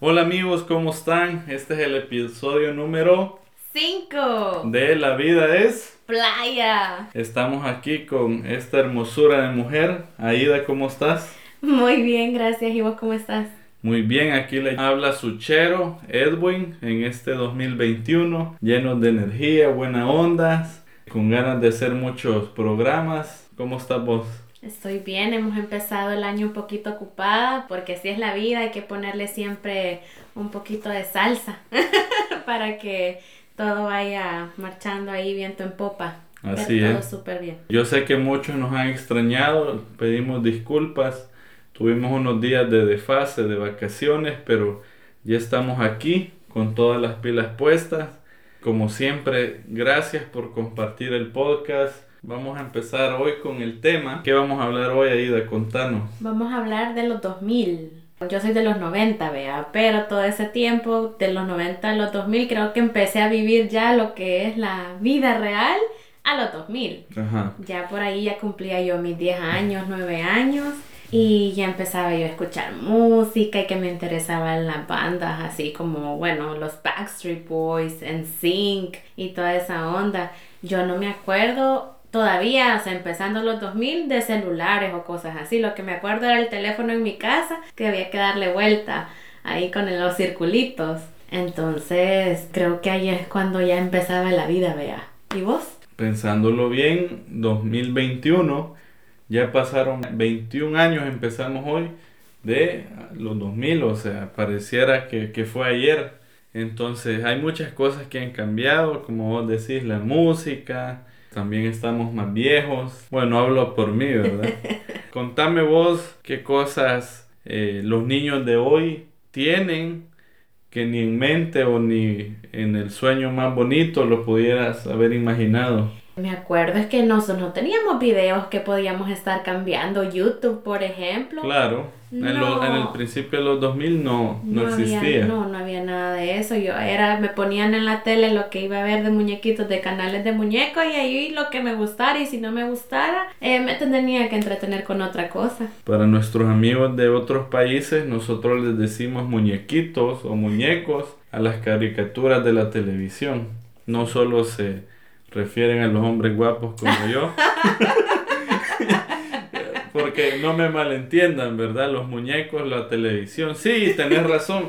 Hola amigos, ¿cómo están? Este es el episodio número 5 de La vida es Playa. Estamos aquí con esta hermosura de mujer. Aida, ¿cómo estás? Muy bien, gracias. ¿Y vos cómo estás? Muy bien, aquí le habla su chero, Edwin, en este 2021, lleno de energía, buena onda, con ganas de hacer muchos programas. ¿Cómo estás vos? Estoy bien, hemos empezado el año un poquito ocupada porque así es la vida, hay que ponerle siempre un poquito de salsa para que todo vaya marchando ahí viento en popa. Así es. Súper bien. Yo sé que muchos nos han extrañado, pedimos disculpas, tuvimos unos días de desfase, de vacaciones, pero ya estamos aquí con todas las pilas puestas. Como siempre, gracias por compartir el podcast. Vamos a empezar hoy con el tema. ¿Qué vamos a hablar hoy, Aida? Contanos. Vamos a hablar de los 2000. Yo soy de los 90, vea, pero todo ese tiempo, de los 90 a los 2000, creo que empecé a vivir ya lo que es la vida real a los 2000. Ajá. Ya por ahí ya cumplía yo mis 10 años, 9 años. Y ya empezaba yo a escuchar música y que me interesaban las bandas, así como, bueno, los Backstreet Boys, NSYNC y toda esa onda. Yo no me acuerdo todavía, o sea, empezando los 2000, de celulares o cosas así. Lo que me acuerdo era el teléfono en mi casa, que había que darle vuelta ahí con los circulitos. Entonces, creo que ahí es cuando ya empezaba la vida, vea. ¿Y vos? Pensándolo bien, 2021, ya pasaron 21 años, empezamos hoy, de los 2000, o sea, pareciera que, que fue ayer. Entonces hay muchas cosas que han cambiado, como vos decís, la música, también estamos más viejos. Bueno, hablo por mí, ¿verdad? Contame vos qué cosas eh, los niños de hoy tienen que ni en mente o ni en el sueño más bonito lo pudieras haber imaginado. Me acuerdo es que nosotros no teníamos videos que podíamos estar cambiando. YouTube, por ejemplo. Claro, en, lo- No. en el principio de los 2000 no, no, existía. Había, no, no había nada de eso. Yo era, me ponían en la tele lo que iba a ver de muñequitos, de canales de muñecos y ahí lo que me gustara y si no me gustara, eh, me tenía que entretener con otra cosa. Para nuestros amigos de otros países, nosotros les decimos muñequitos o muñecos a las caricaturas de la televisión. No solo se refieren a los hombres guapos como yo. Porque no me malentiendan, ¿verdad? Los muñecos, la televisión. Sí, tenés razón.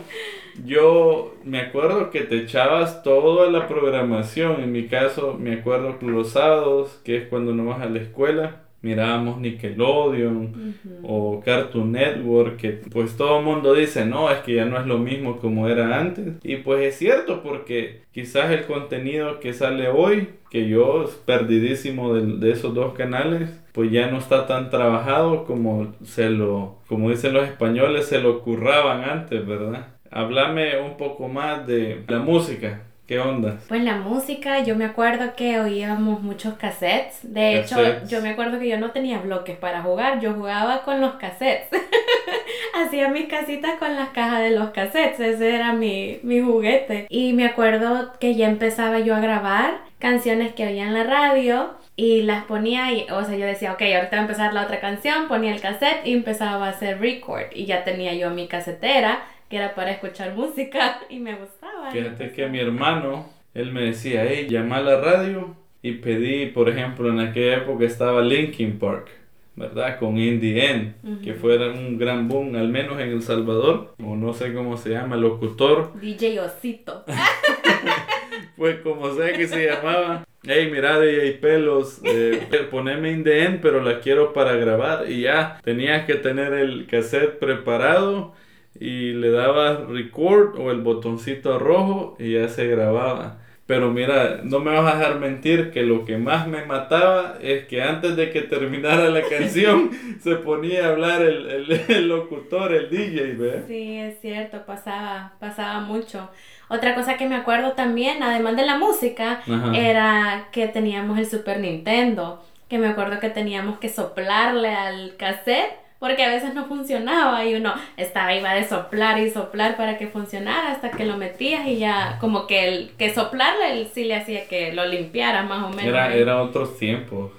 Yo me acuerdo que te echabas toda la programación. En mi caso, me acuerdo los sábados, que es cuando no vas a la escuela, mirábamos Nickelodeon o Cartoon Network, que pues todo el mundo dice, no, es que ya no es lo mismo como era antes. Y pues es cierto, porque quizás el contenido que sale hoy, que yo es perdidísimo de, de esos dos canales, pues ya no está tan trabajado como se lo, como dicen los españoles, se lo curraban antes, ¿verdad? Háblame un poco más de la música. ¿Qué onda? Pues la música, yo me acuerdo que oíamos muchos cassettes. De hecho, Cassettes. yo me acuerdo que yo no tenía bloques para jugar, yo jugaba con los cassettes. Hacía mis casitas con las cajas de los cassettes, ese era mi, mi juguete. Y me acuerdo que ya empezaba yo a grabar canciones que oía en la radio y las ponía y, o sea, yo decía, ok, ahorita va a empezar la otra canción, ponía el cassette y empezaba a hacer record. Y ya tenía yo mi casetera, que era para escuchar música y me gustaba. Fíjate que mi hermano, él me decía, hey, llama a la radio y pedí, por ejemplo, en aquella época estaba Linkin Park, ¿verdad? Con In the End, que fuera un gran boom, al menos en El Salvador, o no sé cómo se llama, locutor, DJ Osito. pues como sea que se llamaba. Hey, mira, DJ Pelos, eh, poneme In the End, pero la quiero para grabar. Y ya, tenías que tener el cassette preparado y le dabas record o el botoncito rojo y ya se grababa. Pero mira, no me vas a dejar mentir que lo que más me mataba es que antes de que terminara la canción se ponía a hablar el, el- el locutor, el DJ, ¿ve? Sí, es cierto, pasaba, pasaba mucho. Otra cosa que me acuerdo también, además de la música, Ajá. era que teníamos el Super Nintendo, que me acuerdo que teníamos que soplarle al cassette porque a veces no funcionaba y uno estaba iba de soplar y soplar para que funcionara hasta que lo metías y ya como que el que soplarle sí le hacía que lo limpiara más o menos. Era, era otros tiempos.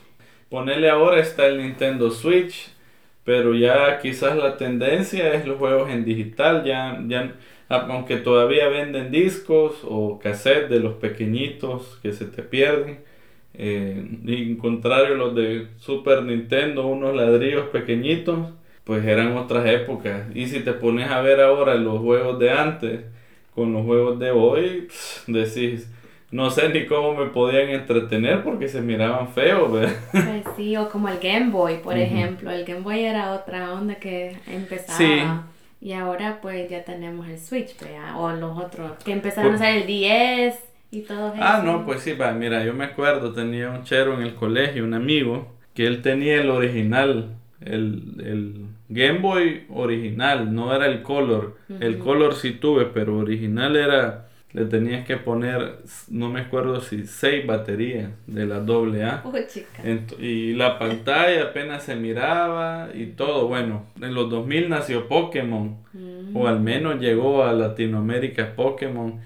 Ponele ahora está el Nintendo Switch, pero ya quizás la tendencia es los juegos en digital, ya, ya aunque todavía venden discos o cassettes de los pequeñitos que se te pierden. Eh, en contrario los de Super Nintendo, unos ladrillos pequeñitos, pues eran otras épocas. Y si te pones a ver ahora los juegos de antes con los juegos de hoy, decís, no sé ni cómo me podían entretener porque se miraban feos, ¿verdad? Pues sí, o como el Game Boy, por ejemplo. El Game Boy era otra onda que empezaba. Y ahora pues ya tenemos el Switch, ¿verdad? O los otros que empezaron a usar el 10 y todo eso. Ah, no, pues sí, va, mira, yo me acuerdo, tenía un chero en el colegio, un amigo, que él tenía el original, el, el Game Boy original, no era el Color. El Color sí tuve, pero original era le tenías que poner, no me acuerdo si seis baterías de la doble A. y la pantalla apenas se miraba y todo. Bueno, en los 2000 nació Pokémon, mm. o al menos llegó a Latinoamérica Pokémon.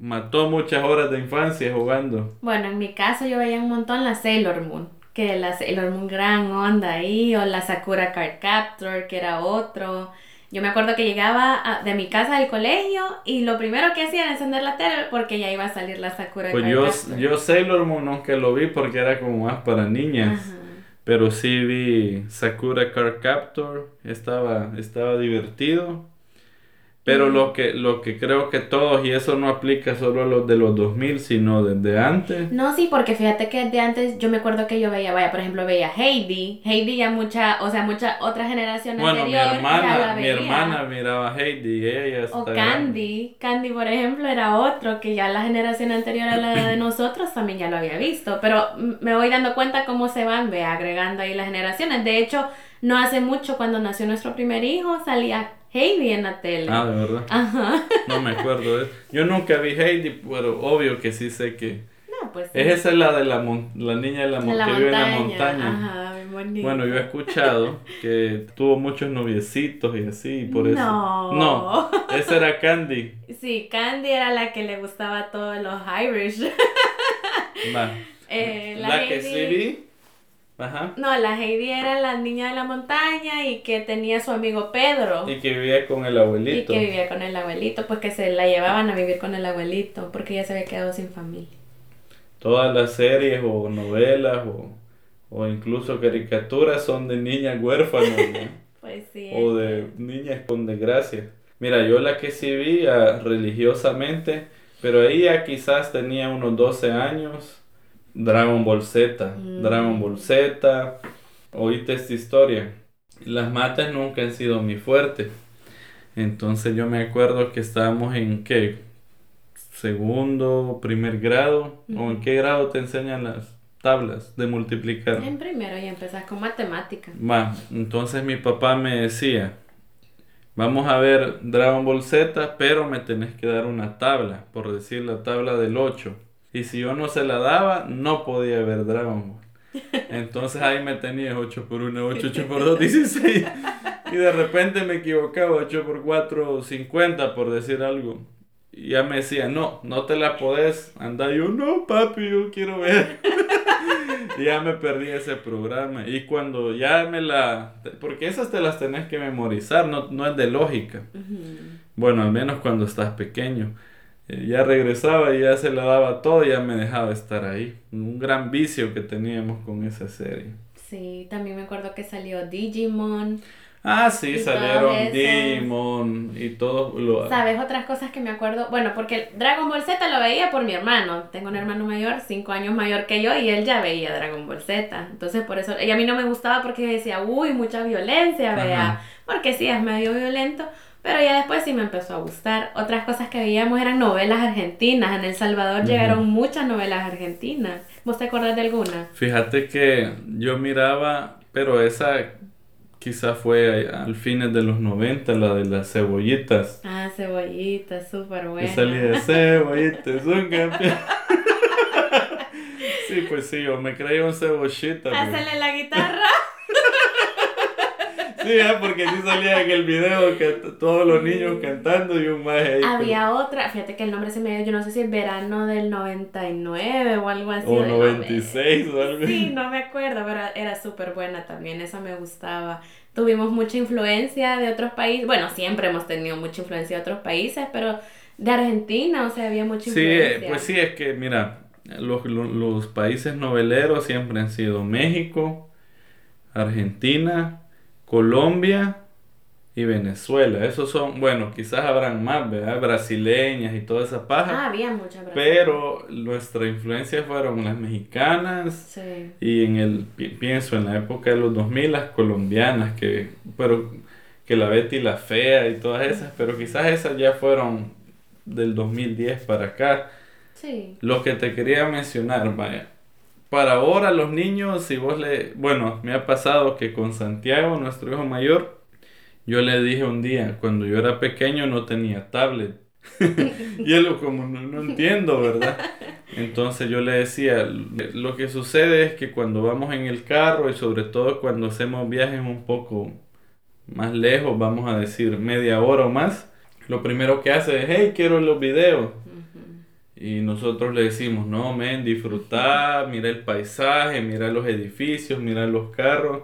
Mató muchas horas de infancia jugando. Bueno, en mi caso yo veía un montón la Sailor Moon, que la Sailor Moon gran onda ahí, o la Sakura Card Captor, que era otro. Yo me acuerdo que llegaba de mi casa al colegio y lo primero que hacía era encender la tele porque ya iba a salir la Sakura Pues yo, yo Sailor Moon aunque lo vi porque era como más para niñas. Pero sí vi Sakura Card Captor, estaba, estaba divertido. Pero lo que, lo que creo que todos, y eso no aplica solo a los de los 2000, sino desde antes. No, sí, porque fíjate que de antes yo me acuerdo que yo veía, vaya, por ejemplo, veía Heidi. Heidi ya mucha, o sea, mucha otra generación bueno, mi hermana, mi hermana miraba Heidi, ella O Candy, Candy, por ejemplo, era otro que ya la generación anterior a la de nosotros también ya lo había visto. Pero me voy dando cuenta cómo se van, ve, agregando ahí las generaciones. De hecho, no hace mucho cuando nació nuestro primer hijo, salía Heidi en la tele. Ah, de verdad. Ajá. No me acuerdo. De... Yo nunca vi Heidi, pero obvio que sí sé que. No, pues. Sí. Es esa la de la, la niña de la, que vive en la montaña. Ajá, bonito. Bueno, yo he escuchado que tuvo muchos noviecitos y así, por eso. No. No, esa era Candy. Sí, Candy era la que le gustaba a todos los Irish. Eh, la, la que sí vi Ajá. No, la Heidi era la niña de la montaña y que tenía su amigo Pedro. Y que vivía con el abuelito. Y que vivía con el abuelito, pues que se la llevaban a vivir con el abuelito, porque ella se había quedado sin familia. Todas las series o novelas o, o incluso caricaturas son de niñas huérfanas, pues sí. O de niñas con desgracia. Mira, yo la que sí vi ah, religiosamente, pero ella quizás tenía unos 12 años Dragon Ball Z, mm. Dragon Ball Z, oíste esta historia. Las matas nunca han sido mi fuerte. Entonces yo me acuerdo que estábamos en qué? Segundo, primer grado. ¿O en qué grado te enseñan las tablas de multiplicar? En primero y empezás con matemáticas. Va, entonces mi papá me decía, vamos a ver Dragon Ball Z, pero me tenés que dar una tabla, por decir la tabla del 8. Y si yo no se la daba, no podía ver Dragon Ball. Entonces ahí me tenía 8 por 1, 8, 8 por 2, 16. Y de repente me equivocaba, 8 por 4, 50, por decir algo. Y ya me decía, no, no te la podés andar. yo, no, papi, yo quiero ver. y ya me perdí ese programa. Y cuando ya me la... Porque esas te las tenés que memorizar, no, no es de lógica. Bueno, al menos cuando estás pequeño. Eh, ya regresaba y ya se la daba todo y ya me dejaba estar ahí. Un gran vicio que teníamos con esa serie. Sí, también me acuerdo que salió Digimon. Ah, sí, salieron Digimon y todo lo... ¿Sabes? Otras cosas que me acuerdo. Bueno, porque Dragon Ball Z lo veía por mi hermano. Tengo un hermano mayor, cinco años mayor que yo, y él ya veía Dragon Ball Z. Entonces, por eso... Y a mí no me gustaba porque decía, uy, mucha violencia, vea. Porque sí, es medio violento. Pero ya después sí me empezó a gustar. Otras cosas que veíamos eran novelas argentinas. En El Salvador llegaron muchas novelas argentinas. ¿Vos te acordás de alguna? Fíjate que yo miraba, pero esa quizá fue al fines de los 90, la de las cebollitas. Ah, cebollitas, súper buena. Y salía de cebollitas, un campeón. sí, pues sí, yo me creía un cebollita. Hacele la guitarra. Sí, porque sí salía en el video que todos los niños cantando y un maje ahí. Había otra, fíjate que el nombre se me dio, yo no sé si es verano del 99 o algo así. O 96 o algo Sí, no me acuerdo, pero era súper buena también, esa me gustaba. Tuvimos mucha influencia de otros países, bueno, siempre hemos tenido mucha influencia de otros países, pero de Argentina, o sea, había mucha influencia. Sí, pues sí, es que mira, los, los, los países noveleros siempre han sido México, Argentina, Colombia y Venezuela. Esos son, bueno, quizás habrán más, ¿verdad? Brasileñas y toda esa paja. Ah, había muchas Pero nuestra influencia fueron las mexicanas Sí. y en el, pi- pienso en la época de los 2000 las colombianas, que, pero, que la Betty la Fea y todas esas, pero quizás esas ya fueron del 2010 para acá. Sí. Lo que te quería mencionar, vaya. Para ahora los niños, si vos le... Bueno, me ha pasado que con Santiago, nuestro hijo mayor, yo le dije un día, cuando yo era pequeño no tenía tablet. y él como no, no entiendo, ¿verdad? Entonces yo le decía, lo que sucede es que cuando vamos en el carro y sobre todo cuando hacemos viajes un poco más lejos, vamos a decir media hora o más, lo primero que hace es, hey, quiero los videos. Y nosotros le decimos, no, men, disfrutar, mira el paisaje, mira los edificios, mira los carros.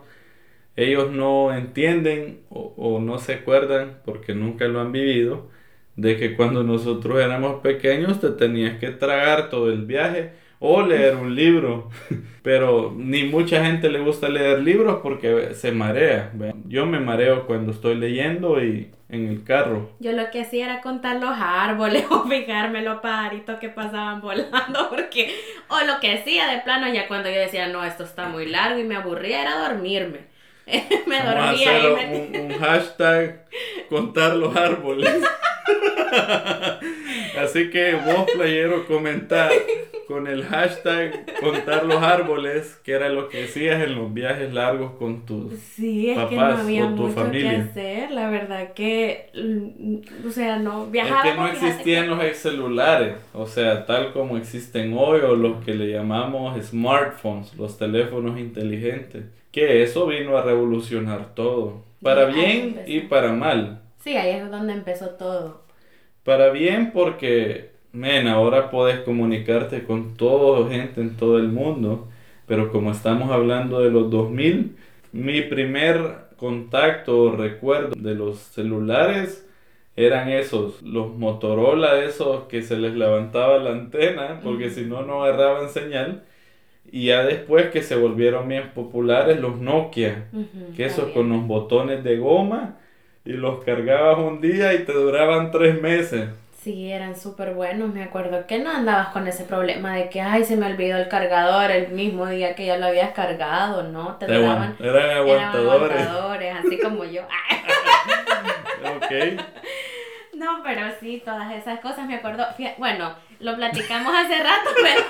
Ellos no entienden o, o no se acuerdan, porque nunca lo han vivido, de que cuando nosotros éramos pequeños te tenías que tragar todo el viaje o leer un libro. Pero ni mucha gente le gusta leer libros porque se marea. Yo me mareo cuando estoy leyendo y en el carro. Yo lo que hacía era contar los árboles o fijarme los pajaritos que pasaban volando, porque, o lo que hacía de plano, ya cuando yo decía, no, esto está muy largo y me aburría, era dormirme. me Vamos a dormía hacer y me... un, un hashtag contar los árboles. Así que vos, playero, comentar con el hashtag contar los árboles, que era lo que decías en los viajes largos con tus... Sí, es que no papás había o tu mucho que familia. hacer, la verdad que, mm, o sea, no Es viajaba. que no existían los celulares, o sea, tal como existen hoy, o los que le llamamos smartphones, los teléfonos inteligentes. Que eso vino a revolucionar todo, para bien y para mal. Sí, ahí es donde empezó todo. Para bien porque, men, ahora puedes comunicarte con toda gente en todo el mundo, pero como estamos hablando de los 2000, mi primer contacto o recuerdo de los celulares eran esos, los Motorola, esos que se les levantaba la antena, porque si no, no agarraban señal. Y ya después que se volvieron bien populares los Nokia, que esos con los botones de goma y los cargabas un día y te duraban tres meses. Sí, eran súper buenos. Me acuerdo que no andabas con ese problema de que, ay, se me olvidó el cargador el mismo día que ya lo habías cargado, ¿no? Te duraban. eran Eran aguantadores. aguantadores, así como yo. Ok. No, pero sí, todas esas cosas me acuerdo. Bueno, lo platicamos hace rato, pero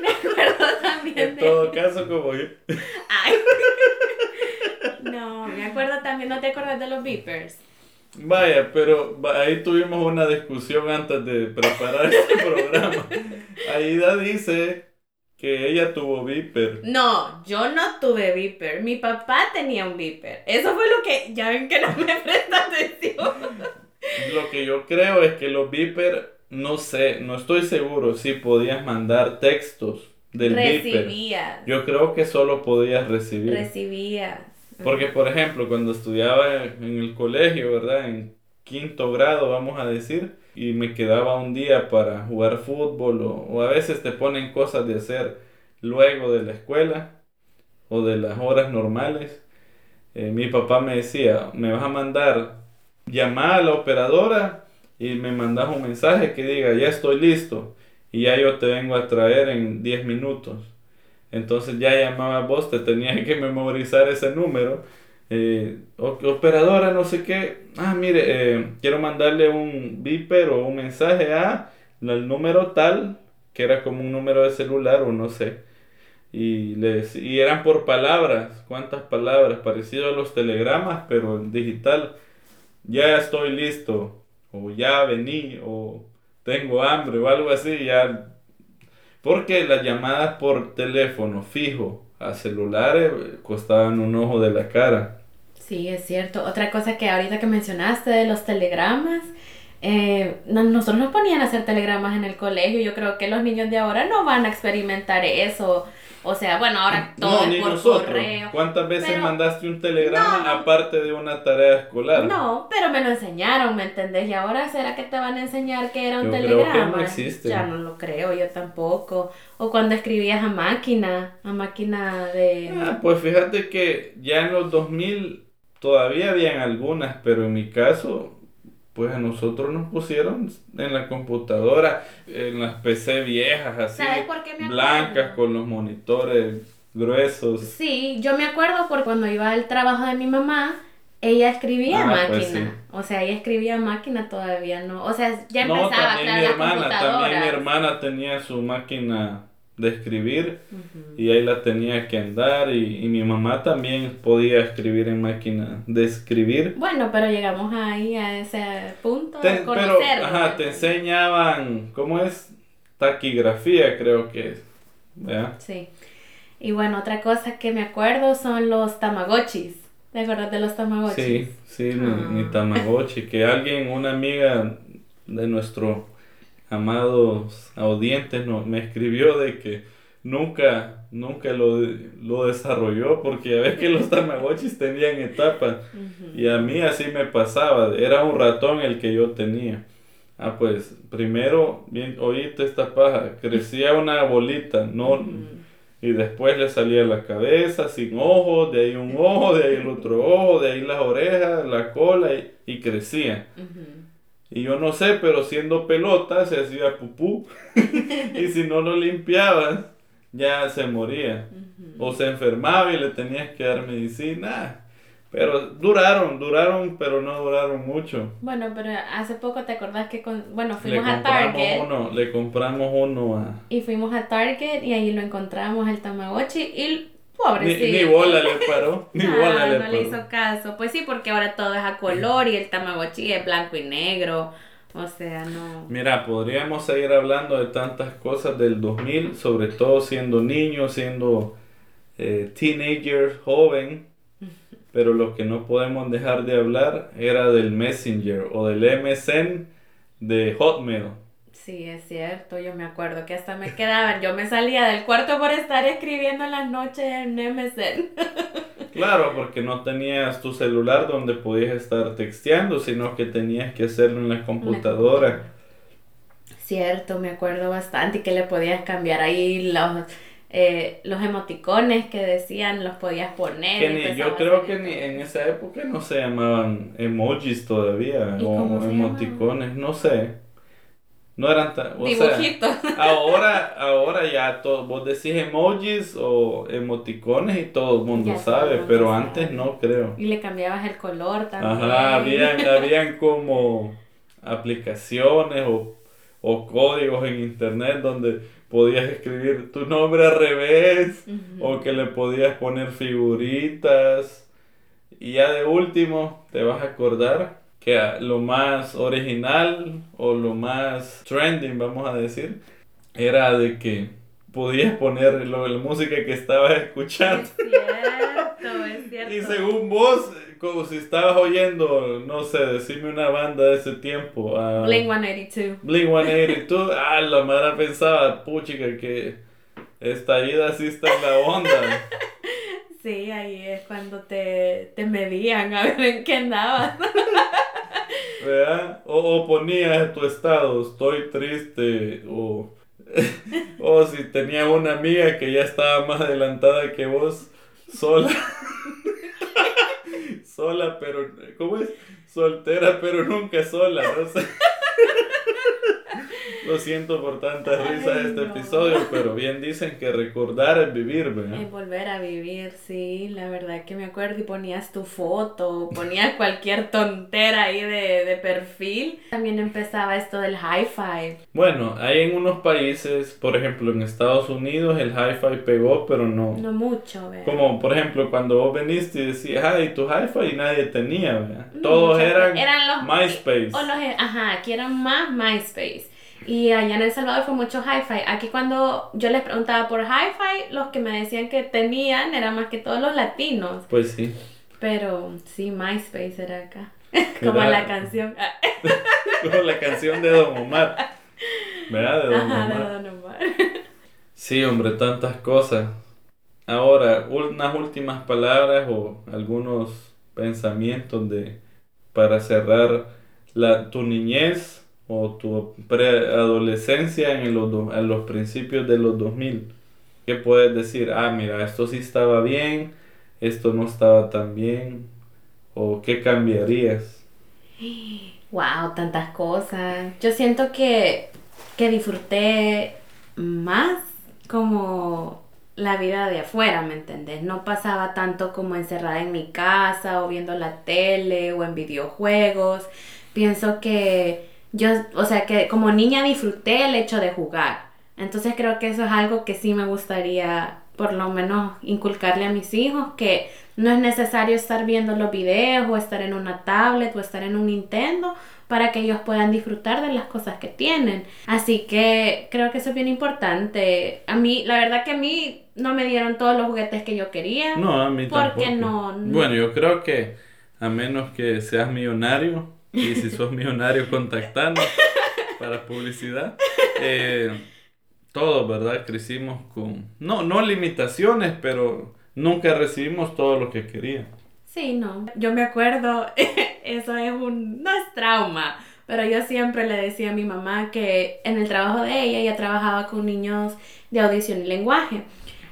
me acuerdo también En de. todo caso, como yo. Ay. No, me acuerdo también, ¿no te acuerdas de los beepers? Vaya, pero ahí tuvimos una discusión antes de preparar este programa. Aida dice que ella tuvo Viper. No, yo no tuve beeper. Mi papá tenía un beeper. Eso fue lo que. Ya ven que no me presta atención. Lo que yo creo es que los Viper, no sé, no estoy seguro si podías mandar textos del Viper. Recibía. Yo creo que solo podías recibir. Recibía. Porque, por ejemplo, cuando estudiaba en el colegio, ¿verdad? En quinto grado, vamos a decir, y me quedaba un día para jugar fútbol o, a veces te ponen cosas de hacer luego de la escuela o de las horas normales. Eh, mi papá me decía, me vas a mandar llamar a la operadora y me mandas un mensaje que diga, ya estoy listo y ya yo te vengo a traer en 10 minutos. Entonces ya llamabas vos, te tenías que memorizar ese número. Eh, operadora, no sé qué. Ah, mire, eh, quiero mandarle un beeper o un mensaje a el número tal, que era como un número de celular o no sé. Y, les, y eran por palabras, cuántas palabras, parecido a los telegramas, pero en digital. Ya estoy listo, o ya vení, o tengo hambre, o algo así, ya porque las llamadas por teléfono fijo a celulares eh, costaban un ojo de la cara. Sí, es cierto. Otra cosa que ahorita que mencionaste de los telegramas, eh, no- nosotros nos ponían a hacer telegramas en el colegio. Yo creo que los niños de ahora no van a experimentar eso. O sea, bueno, ahora todo No, es por nosotros. correo. ¿Cuántas veces Pero- mandaste un telegrama No, aparte de una tarea escolar? No, pero me lo enseñaron, ¿me entendés? Y ahora será que te van a enseñar que era un Yo creo que telegrama. no existe. Ya no lo creo, yo tampoco. O cuando escribías a máquina, a máquina de... Ah, pues fíjate que ya en los 2000 todavía habían algunas, pero en mi caso, pues a nosotros nos pusieron en la computadora, en las PC viejas, así, blancas con los monitores gruesos. Sí, yo me acuerdo por cuando iba al trabajo de mi mamá, ella escribía Ah, máquina. pues sí. O sea, ella escribía máquina todavía, ¿no? O sea, ya No, empezaba, también mi las hermana, también mi computadoras. hermana tenía su máquina de escribir y ahí la tenía que andar y, y mi mamá también podía escribir en máquina de escribir. Bueno, pero llegamos ahí a ese punto Te- de pero, conocerlo. ajá, te enseñaban, ¿cómo es? Taquigrafía, creo que es. ¿verdad? Sí. Y bueno, otra cosa que me acuerdo son los tamagotchis. ¿Te acuerdas de los tamagotchis? Sí, sí, mi, Ah. mi Tamagotchi, que alguien, una amiga de nuestro amados audientes no, me escribió de que nunca, nunca lo, lo desarrolló porque ya ves que los Tamagotchis tenían etapas Ujú. y a mí así me pasaba, era un ratón el que yo tenía. Ah, pues primero, bien, oíste esta paja, crecía una bolita, no, y después le salía la cabeza sin ojos, de ahí un ojo, de ahí el otro ojo, de ahí las orejas, la cola y, y crecía. Y yo no sé, pero siendo pelota se hacía pupú y si no lo limpiabas ya se moría. O se enfermaba y le tenías que dar medicina. Pero duraron, duraron, pero no duraron mucho. Bueno, pero hace poco te acordás que con, bueno, fuimos a Target uno, le compramos uno a... y fuimos a Target y ahí lo encontramos el Tamagotchi y Ni, ni bola le paró, ni Ah, bola le no paró. le hizo caso. Pues sí, porque ahora todo es a color y el Tamagotchi es blanco y negro. O sea, no. Mira, podríamos seguir hablando de tantas cosas del 2000, sobre todo siendo niño, siendo eh, teenager, joven, pero lo que no podemos dejar de hablar era del Messenger o del MSN de Hotmail. Sí, es cierto. Yo me acuerdo que hasta me quedaba. Yo me salía del cuarto por estar escribiendo en las noches en MSN. Claro, porque no tenías tu celular donde podías estar texteando, sino que tenías que hacerlo en la computadora. Cierto, me acuerdo bastante y que le podías cambiar ahí los, eh, los emoticones que decían, los podías poner. Que ni- yo creo que ni en esa época no se llamaban emojis todavía ¿Y o emoticones, no sé. No eran tan... sea, Dibujitos. ahora, ahora ya todo, vos decís emojis o emoticones y todo el mundo Ya sabe, mundo pero sabe. antes no creo. Y le cambiabas el color también. Ajá, habían, habían como aplicaciones o, o códigos en internet donde podías escribir tu nombre al revés o que le podías poner figuritas. Y ya de último te vas a acordar que lo más original o lo más trending, vamos a decir, era de que podías poner lo, la música que estabas escuchando. Es cierto, es cierto. Y según vos, como si estabas oyendo, no sé, decime una banda de ese tiempo. a Blink 182. Blink 182, ah, la madre pensaba, puchica, que esta ida sí está en la onda. Sí, ahí es cuando te, te medían a ver en qué andabas. ¿Verdad? O, o ponías tu estado, estoy triste, o, o si tenías una amiga que ya estaba más adelantada que vos, sola. sola, pero, ¿cómo es? Soltera, pero nunca sola, no sé. Lo siento por tantas Ay, risas de este no. episodio, pero bien dicen que recordar es vivir, ¿verdad? Es volver a vivir, sí, la verdad que me acuerdo y ponías tu foto, ponías cualquier tontera ahí de, de perfil. También empezaba esto del hi-fi. Bueno, hay en unos países, por ejemplo en Estados Unidos, el hi-fi pegó, pero no. No mucho, ¿verdad? Como por ejemplo cuando vos veniste y decías, ay, tu hi-fi y nadie tenía, ¿verdad? No Todos mucho, eran, eran los- MySpace. O los, ajá, aquí eran más MySpace. Y allá en El Salvador fue mucho hi-fi. Aquí cuando yo les preguntaba por hi-fi, los que me decían que tenían eran más que todos los latinos. Pues sí. Pero sí, MySpace era acá. Como la canción. Como la canción de Don Omar. ¿Verdad? De Don Ajá, Omar. de Don Omar. Sí, hombre, tantas cosas. Ahora, unas últimas palabras o algunos pensamientos de para cerrar la, tu niñez o tu preadolescencia en los, a los principios de los 2000. ¿Qué puedes decir? Ah, mira, esto sí estaba bien, esto no estaba tan bien. ¿O qué cambiarías? Wow, tantas cosas. Yo siento que, que disfruté más como la vida de afuera, ¿me entendés? No pasaba tanto como encerrada en mi casa o viendo la tele o en videojuegos. Pienso que yo, o sea, que como niña disfruté el hecho de jugar. Entonces creo que eso es algo que sí me gustaría por lo menos inculcarle a mis hijos, que no es necesario estar viendo los videos o estar en una tablet o estar en un Nintendo para que ellos puedan disfrutar de las cosas que tienen. Así que creo que eso es bien importante. A mí, la verdad que a mí no me dieron todos los juguetes que yo quería. No, a mí Porque tampoco. no- no- Bueno, yo creo que a menos que seas millonario, y si sos millonario contactando para publicidad, eh, todos, ¿verdad? Crecimos con, no, no limitaciones, pero nunca recibimos todo lo que queríamos. Sí, no. Yo me acuerdo, eso es un, no es trauma, pero yo siempre le decía a mi mamá que en el trabajo de ella, ella trabajaba con niños de audición y lenguaje.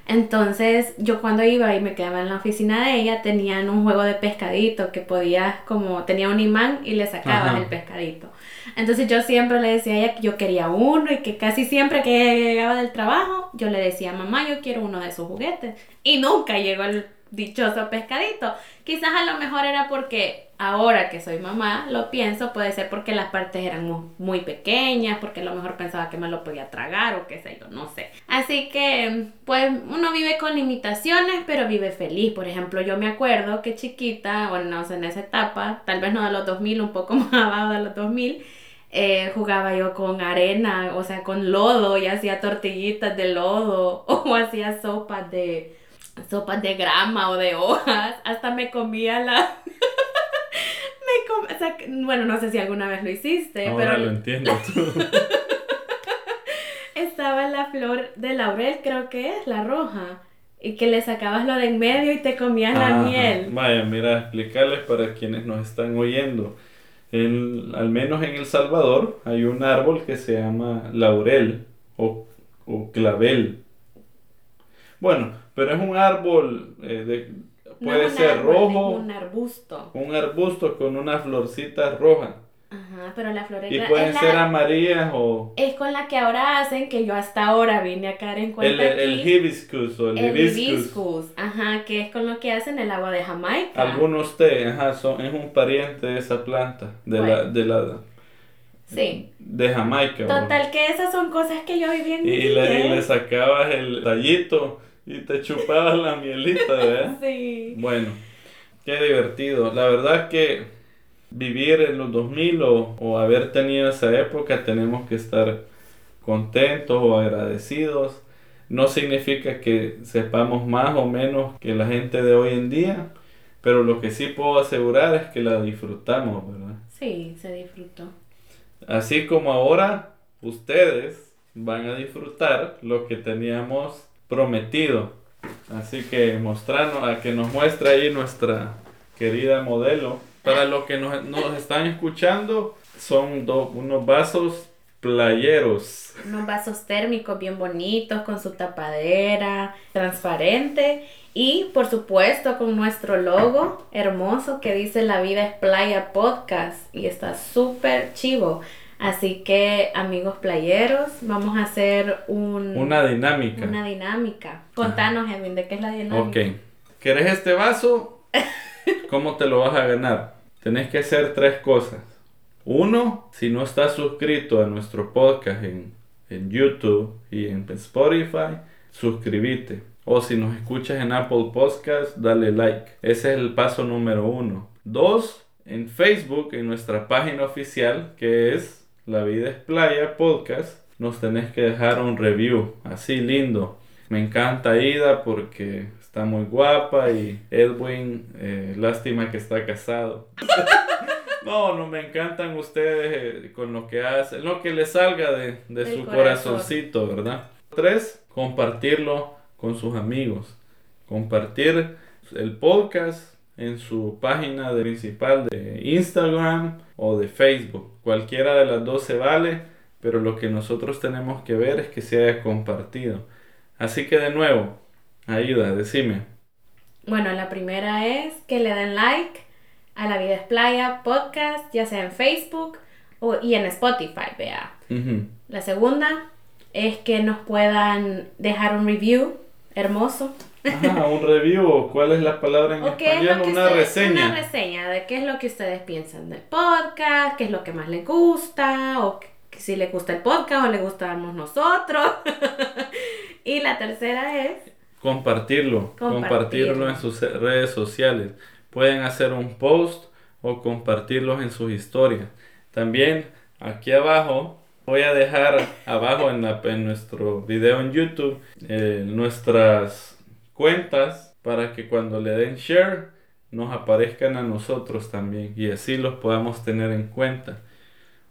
Entonces, yo cuando iba y me quedaba en la oficina de ella, tenían un juego de pescadito que podías, como, tenía un imán y le sacabas Ajá. el pescadito. Entonces, yo siempre le decía a ella que yo quería uno y que casi siempre que ella llegaba del trabajo, yo le decía, mamá, yo quiero uno de esos juguetes. Y nunca llegó el dichoso pescadito. Quizás a lo mejor era porque ahora que soy mamá, lo pienso, puede ser porque las partes eran mu- muy pequeñas, porque a lo mejor pensaba que me lo podía tragar o qué sé yo, no sé. Así que, pues uno vive con limitaciones, pero vive feliz. Por ejemplo, yo me acuerdo que chiquita, bueno, no sé, en esa etapa, tal vez no de los 2000, un poco más abajo de los 2000, eh, jugaba yo con arena, o sea, con lodo y hacía tortillitas de lodo o hacía sopas de sopas de grama o de hojas, hasta me comía la o sea, que- bueno, no sé si alguna vez lo hiciste, Ahora pero lo entiendo tú. estaba la flor de laurel, creo que es la roja, y que le sacabas lo de en medio y te comías la miel. Vaya, mira, explicarles para quienes nos están oyendo. En- al menos en El Salvador hay un árbol que se llama laurel o, o clavel. Bueno, pero es un árbol, eh, de, puede ser árbol, rojo, un arbusto. un arbusto con unas florcitas rojas. Ajá, pero la flor es Y pueden la- ser amarillas o es con la que ahora hacen que yo hasta ahora vine a caer en cuenta el aquí. hibiscus o el, El hibiscus. hibiscus, ajá, que es con lo que hacen el agua de Jamaica. Algunos té, ajá, son, es un pariente de esa planta, de la, de la, Sí. de Jamaica. Total que esas son cosas que yo viví en Y, mi y le, y le sacabas el tallito y te chupabas la mielita, ¿verdad? Sí. Bueno, qué divertido. La verdad que vivir en los 2000 o, o haber tenido esa época tenemos que estar contentos o agradecidos. No significa que sepamos más o menos que la gente de hoy en día, pero lo que sí puedo asegurar es que la disfrutamos, ¿verdad? Sí, se disfrutó. Así como ahora ustedes van a disfrutar lo que teníamos prometido. Así que mostrarnos, a que nos muestre ahí nuestra querida modelo. Para los que nos, nos están escuchando, son do- unos vasos playeros. Unos vasos térmicos bien bonitos con su tapadera transparente y por supuesto con nuestro logo hermoso que dice La vida es playa podcast y está súper chivo. Así que amigos playeros, vamos a hacer un, Una dinámica. una dinámica. Contanos, Edwin, ¿de qué es la dinámica? Ok. ¿Querés este vaso? ¿Cómo te lo vas a ganar? Tenés que hacer tres cosas. Uno, si no estás suscrito a nuestro podcast en, en YouTube y en Spotify, suscríbete. O si nos escuchas en Apple Podcast, dale like. Ese es el paso número uno. Dos, en Facebook, en nuestra página oficial, que es La Vida es Playa Podcast, nos tenés que dejar un review así lindo. Me encanta Ida porque está muy guapa y Edwin, eh, lástima que está casado. no, no, me encantan ustedes eh, con lo que hacen, lo que les salga de, de su corazoncito, ¿verdad? Tres, compartirlo con sus amigos. Compartir el podcast en su página principal de Instagram o de Facebook. Cualquiera de las dos se vale, pero lo que nosotros tenemos que ver es que se haya compartido. Así que de nuevo, ayuda, decime. Bueno, la primera es que le den like a La Vida es Playa podcast, ya sea en Facebook o, y en Spotify, vea. La segunda es que nos puedan dejar un review hermoso Ajá, un review, ¿cuál es la palabra en español? Una reseña. Una reseña de qué es lo que ustedes piensan del podcast, qué es lo que más les gusta, o si les gusta el podcast o les gustamos nosotros. y la tercera es... Compartirlo, compartirlo, compartirlo en sus redes sociales. Pueden hacer un post o compartirlos en sus historias. También aquí abajo voy a dejar abajo en, la, en nuestro video en YouTube eh, nuestras cuentas para que cuando le den share nos aparezcan a nosotros también y así los podamos tener en cuenta.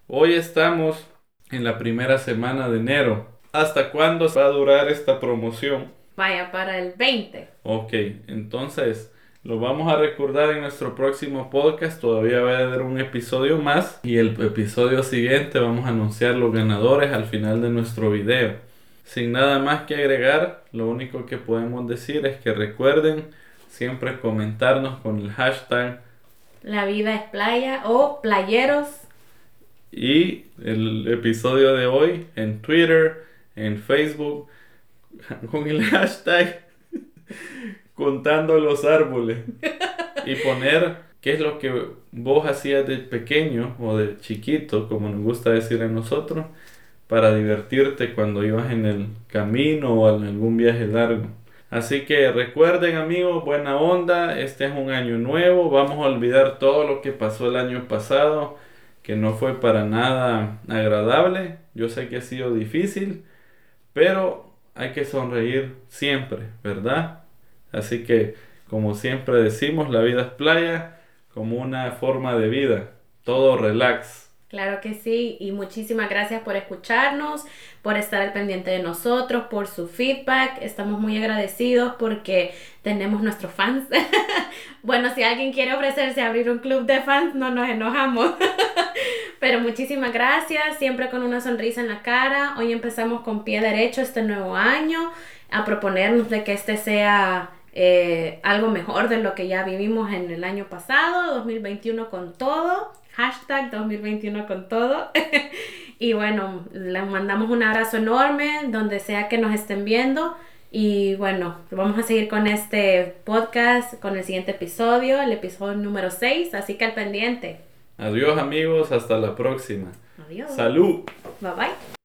Hoy estamos en la primera semana de enero. ¿Hasta cuándo va a durar esta promoción? Vaya, para el 20. Ok, entonces lo vamos a recordar en nuestro próximo podcast. Todavía va a haber un episodio más y el episodio siguiente vamos a anunciar los ganadores al final de nuestro video. Sin nada más que agregar, lo único que podemos decir es que recuerden siempre comentarnos con el hashtag La vida es playa o playeros. Y el episodio de hoy en Twitter, en Facebook, con el hashtag contando los árboles. Y poner qué es lo que vos hacías de pequeño o de chiquito, como nos gusta decir a nosotros para divertirte cuando ibas en el camino o en algún viaje largo. Así que recuerden amigos, buena onda, este es un año nuevo, vamos a olvidar todo lo que pasó el año pasado, que no fue para nada agradable, yo sé que ha sido difícil, pero hay que sonreír siempre, ¿verdad? Así que, como siempre decimos, la vida es playa como una forma de vida, todo relax. Claro que sí, y muchísimas gracias por escucharnos, por estar al pendiente de nosotros, por su feedback. Estamos muy agradecidos porque tenemos nuestros fans. bueno, si alguien quiere ofrecerse a abrir un club de fans, no nos enojamos. Pero muchísimas gracias, siempre con una sonrisa en la cara. Hoy empezamos con pie derecho este nuevo año, a proponernos de que este sea eh, algo mejor de lo que ya vivimos en el año pasado, 2021 con todo hashtag 2021 con todo. y bueno, les mandamos un abrazo enorme donde sea que nos estén viendo. Y bueno, vamos a seguir con este podcast, con el siguiente episodio, el episodio número 6, así que al pendiente. Adiós amigos, hasta la próxima. Adiós. Salud. Bye bye.